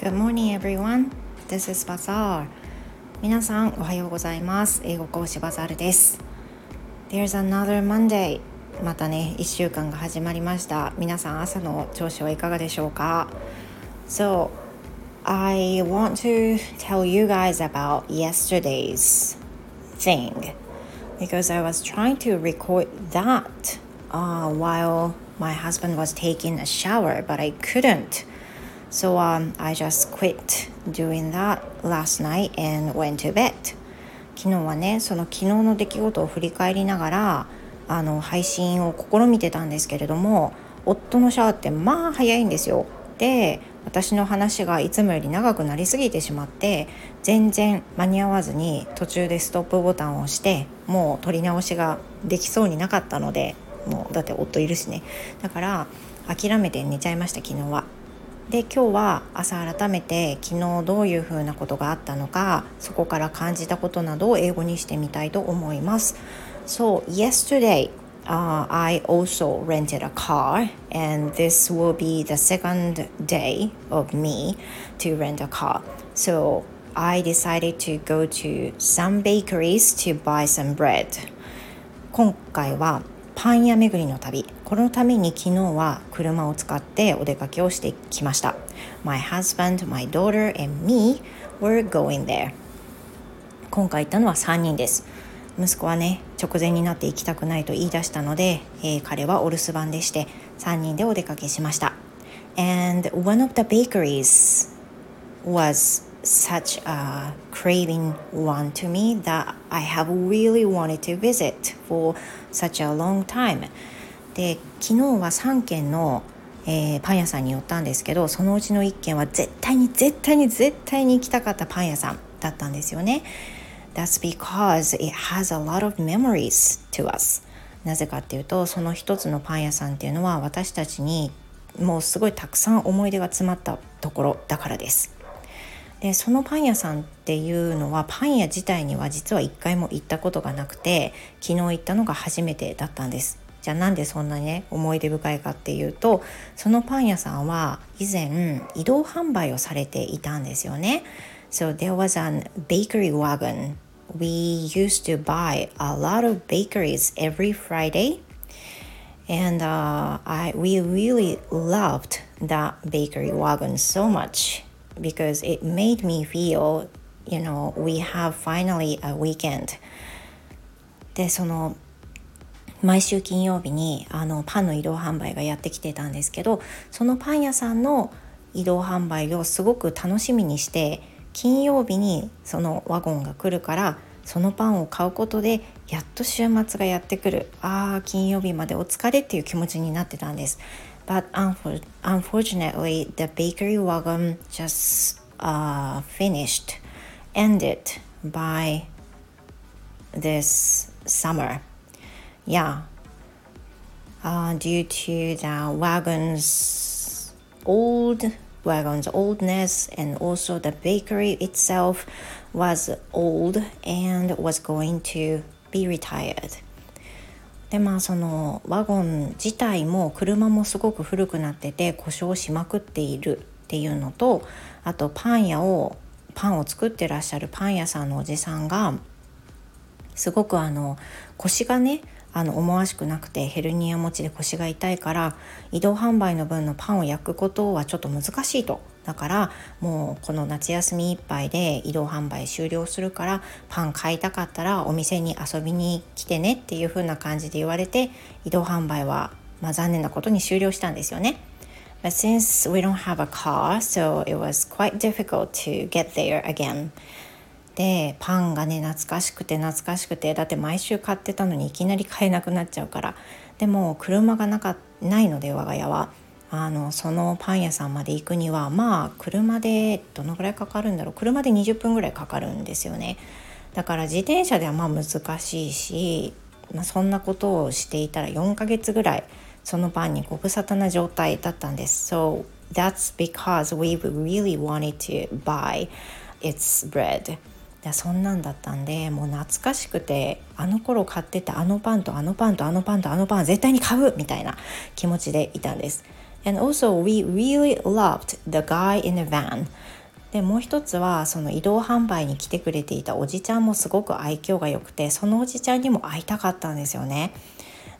Good morning everyone. This is Bazaar. 皆さんおはようございます。英語講師バザールです。There's another Monday. またね、1週間が始まりました。皆さん朝の調子はいかがでしょうか So, I want to tell you guys about yesterday's thing because I was trying to record that uh, while my husband was taking a shower, but I couldn't. So um, I just quit doing that last night and went to bed. 昨日はね、その昨日の出来事を振り返りながらあの配信を試みてたんですけれども、夫のシャワーってまあ早いんですよ。で、私の話がいつもより長くなりすぎてしまって全然間に合わずに途中でストップボタンを押してもう撮り直しができそうになかったのでもうだって夫いるしねだから諦めて寝ちゃいました昨日は。で今日は朝改めて昨日どういうふうなことがあったのかそこから感じたことなどを英語にしてみたいと思います。So yesterday uh, I also rented a car and this will be the second day of me to rent a car. So I decided to go to some bakeries to buy some bread. 今回はパン屋巡りの旅。このために昨日は車を使ってお出かけをしてきました。My husband, my daughter and me were going there. 今回行ったのは3人です。息子はね直前になって行きたくないと言い出したので、えー彼はお留守番でして3人でお出かけしました。And one of the bakeries was such a craving one to me that I have really wanted to visit for such a long time. で昨日は3軒の、えーパン屋さんに寄ったんですけどそのうちの1軒は絶対に絶対に絶対に行きたかったパン屋さんだったんですよね。That's because it has a lot of memories to us. なぜかっていうとその一つのパン屋さんっていうのは私たちにもうすごいたくさん思い出が詰まったところだからです。でそのパン屋さんっていうのはパン屋自体には実は一回も行ったことがなくて昨日行ったのが初めてだったんですじゃあなんでそんなね思い出深いかっていうとそのパン屋さんは以前移動販売をされていたんですよね So there was an bakery wagon We used to buy a lot of bakeries every Friday and uh, I we really loved that bakery wagon so much because it made me feel you know we have finally a weekend. でその毎週金曜日にあのパンの移動販売がやってきてたんですけどそのパン屋さんの移動販売をすごく楽しみにして金曜日にそのワゴンが来るからそのパンを買うことでやっと週末がやってくるああ金曜日までお疲れっていう気持ちになってたんです But unfortunately the bakery wagon just、uh, finished ended by this summer yeah uh, due to the wagon's old wagon's oldness and also the bakery itself was old and was going to be retired. でまあそのワゴン自体も車もすごく古くなってて故障しまくっているっていうのとあとパン屋をパンを作ってらっしゃるパン屋さんのおじさんがすごくあの腰がねあの思わしくなくてヘルニア持ちで腰が痛いから移動販売の分のパンを焼くことはちょっと難しいとだからもうこの夏休みいっぱいで移動販売終了するからパン買いたかったらお店に遊びに来てねっていう風な感じで言われて移動販売は、まあ、残念なことに終了したんですよね。But since we don't have a car, so it was quite difficult to get there again. でパンがね懐かしくて懐かしくてだって毎週買ってたのにいきなり買えなくなっちゃうから。でも車がなかないので我が家は。あのそのパン屋さんまで行くにはまあ車でどのぐらいかかるんだろう。車で20分ぐらいかかるんですよね。だから自転車ではまあ難しいし、まあ、そんなことをしていたら4ヶ月ぐらいそのパンにご無沙汰な状態だったんです。So that's because we really wanted to buy its bread. だそんなんだったんでもう懐かしくてあの頃買ってたあのパンとあのパンとあのパンとあのパン絶対に買うみたいな気持ちでいたんです And also we really loved the guy in the van でもう一つはその移動販売に来てくれていたおじちゃんもすごく愛嬌が良くてそのおじちゃんにも会いたかったんですよね。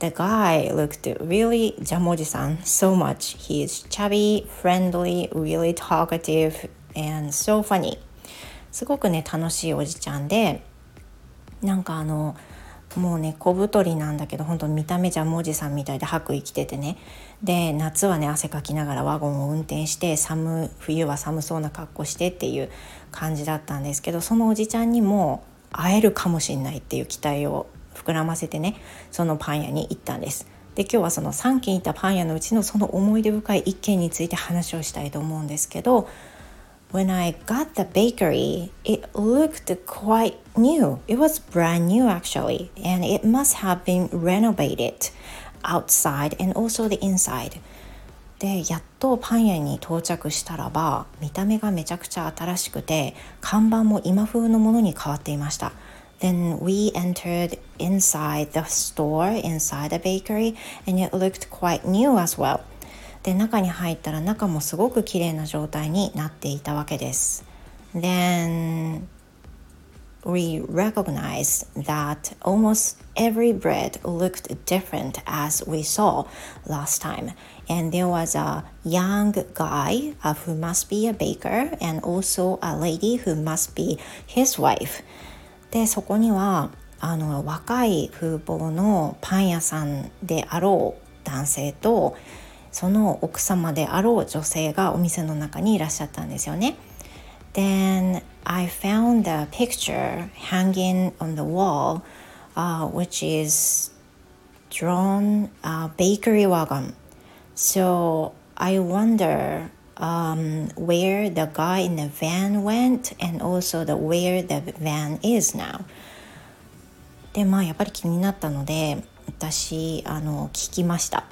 The guy looked really ジャムおじさん so much. He is chubby, friendly, really talkative and so funny. すごくね楽しいおじちゃんでなんかあのもうね小太りなんだけど本当見た目じゃもおじさんみたいで白衣着ててねで夏はね汗かきながらワゴンを運転して寒冬は寒そうな格好してっていう感じだったんですけどそのおじちゃんにも会えるかもしれないっていう期待を膨らませてねそのパン屋に行ったんです。で今日はその3軒行ったパン屋のうちのその思い出深い1軒について話をしたいと思うんですけど When I got the bakery, it looked quite new. It was brand new actually, and it must have been renovated outside and also the inside. でやっとパン屋に到着したらば見た目がめちゃくちゃ新しくて看板も今風のものに変わっていました。Then we entered inside the store, inside the bakery, and it looked quite new as well. で中に入ったら中もすごく綺麗な状態になっていたわけです。Then we recognized that almost every bread looked different as we saw last time. And there was a young guy who must be a baker and also a lady who must be his wife. で、そこにはあの若い風貌のパン屋さんであろう男性とその奥様であろう女性がお店の中にいらっしゃったんですよね。Then I found a picture hanging on the wall, uh, which is drawn a bakery wagon. So I wonder um, where the guy in the van went and also the where the van is now. でまあやっぱり気になったので私あの聞きました。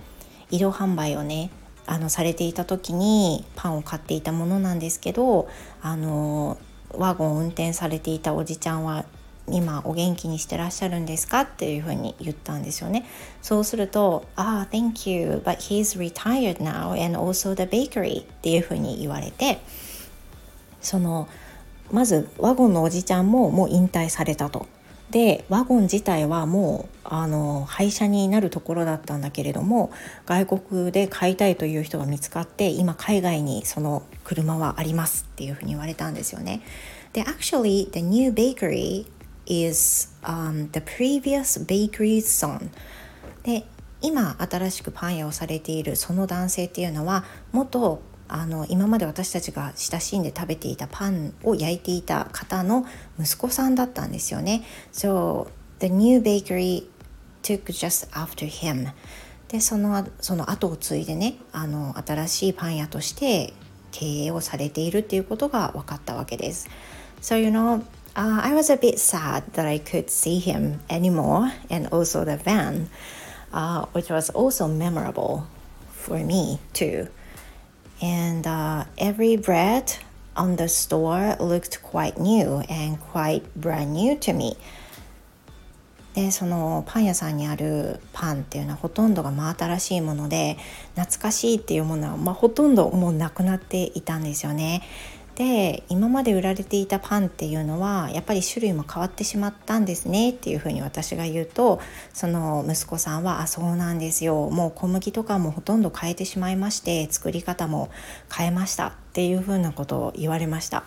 移動販売をねあのされていた時にパンを買っていたものなんですけどあのワゴンを運転されていたおじちゃんは今お元気にしてらっしゃるんですかっていうふうに言ったんですよね。そうすると、ああ、thank you, but he's retired now and also the bakery っていうふうに言われて、その、まずワゴンのおじちゃんももう引退されたと。でワゴン自体はもうあの廃車になるところだったんだけれども外国で買いたいという人が見つかって今海外にその車はありますっていうふうに言われたんですよね。で actually the new bakery is、um, the previous bakery's son で今新しくパン屋をされているその男性っていうのは元あの今まで私たちが親しんで食べていたパンを焼いていた方の息子さんだったんですよね。So the new bakery took just after him. でそのその後を継いでねあの新しいパン屋として経営をされているっていうことが分かったわけです。So you know Uh, I was a bit sad that I could see him anymore and also the van, uh, which was also memorable for me too. And uh, every bread on the store looked quite new and quite brand new to me. でそのパン屋さんにあるパンっていうのはほとんどが真新しいもので懐かしいっていうものは、まあ、ほとんどもうなくなっていたんですよね。で今まで売られていたパンっていうのはやっぱり種類も変わってしまったんですねっていうふうに私が言うとその息子さんは「あそうなんですよもう小麦とかもほとんど変えてしまいまして作り方も変えました」っていうふうなことを言われました。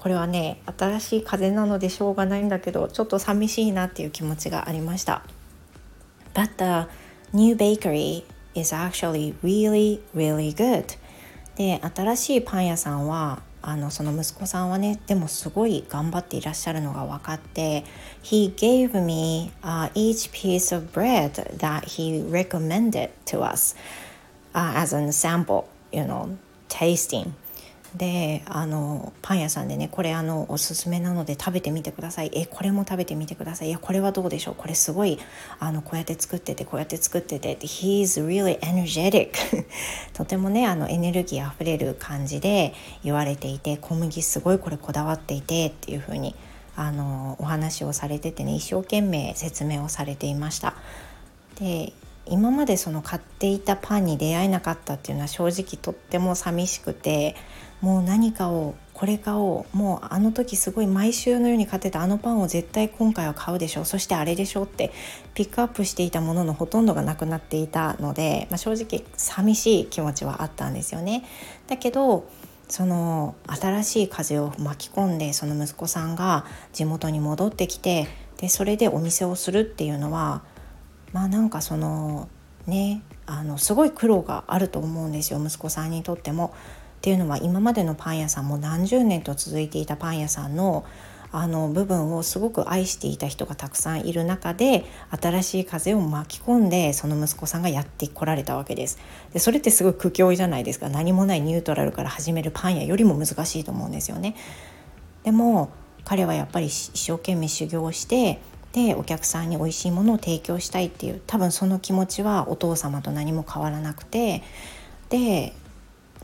これはね新しい風なのでしょうがないんだけどちょっと寂しいなっていう気持ちがありました。But the new bakery is actually really really good. で新しいパン屋さんはあのその息子さんはねでもすごい頑張っていらっしゃるのが分かって He gave me、uh, each piece of bread that he recommended to us、uh, as an sample you know tasting であのパン屋さんでねこれあのおすすめなので食べてみてください。えこれも食べてみてください。いやこれはどうでしょう。これすごいあのこうやって作っててこうやって作ってて He's really energetic とてもねあのエネルギーあふれる感じで言われていて小麦すごいこれこだわっていてっていう風にあのお話をされててね一生懸命説明をされていました。で今までその買っていたパンに出会えなかったっていうのは正直とっても寂しくてもう何かをこれ買おうもうあの時すごい毎週のように買ってたあのパンを絶対今回は買うでしょうそしてあれでしょうってピックアップしていたもののほとんどがなくなっていたので、まあ、正直寂しい気持ちはあったんですよね。だけどその新しい風を巻き込んでその息子さんが地元に戻ってきてでそれでお店をするっていうのはまあなんかそのねあのすごい苦労があると思うんですよ息子さんにとっても。っていうのは今までのパン屋さんも何十年と続いていたパン屋さんのあの部分をすごく愛していた人がたくさんいる中で新しい風を巻き込んでその息子さんがやってこられたわけです。でそれってすごい苦境じゃないですか。何もないニュートラルから始めるパン屋よりも難しいと思うんですよね。でも彼はやっぱり一生懸命修行してでお客さんに美味しいものを提供したいっていう多分その気持ちはお父様と何も変わらなくてで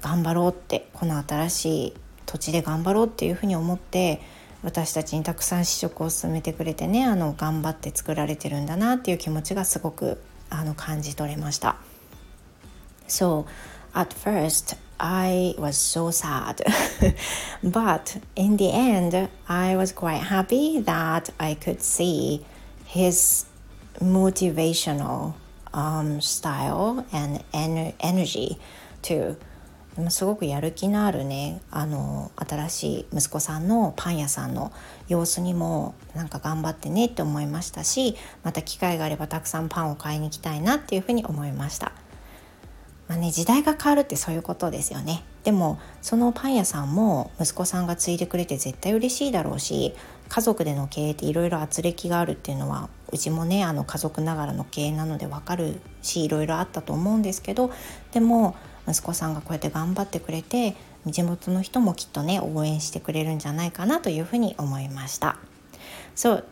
頑張ろうってこの新しい土地で頑張ろうっていうふうに思って私たちにたくさん試食を進めてくれてねあの頑張って作られてるんだなっていう気持ちがすごくあの感じ取れました。So at first I was so sad but in the end I was quite happy that I could see his motivational um, style and en energy too すごくやる気のあるねあの新しい息子さんのパン屋さんの様子にもなんか頑張ってねって思いましたしまた機会があればたくさんパンを買いに行きたいなっていうふうに思いました。まあね、時代が変わるってそういうことですよねでもそのパン屋さんも息子さんが継いでくれて絶対嬉しいだろうし家族での経営っていろいろ圧力があるっていうのはうちもねあの家族ながらの経営なので分かるしいろいろあったと思うんですけどでも息子さんがこうやって頑張ってくれて地元の人もきっとね応援してくれるんじゃないかなというふうに思いました。So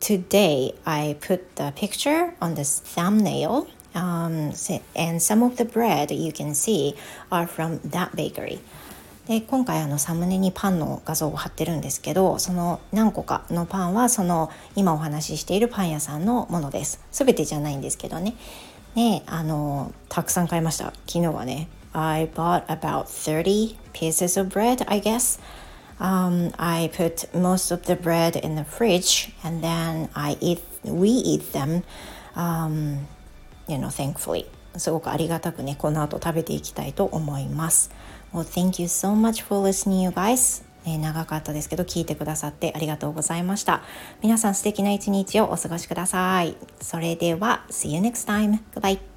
today I put the picture on this thumbnail um, and some of the bread you can see are from that bakery. で今回あのサムネにパンの画像を貼ってるんですけどその何個かのパンはその今お話ししているパン屋さんのものです全てじゃないんですけどねねあのたくさん買いました昨日はね I bought about 30 pieces of bread I guess um, I put most of the bread in the fridge and then I eat we eat them um, you know thankfully すごくありがたくねこの後食べていきたいと思います Well thank you so much for listening you guys え長かったですけど聞いてくださってありがとうございました皆さん素敵な一日をお過ごしくださいそれでは See you next time. Goodbye.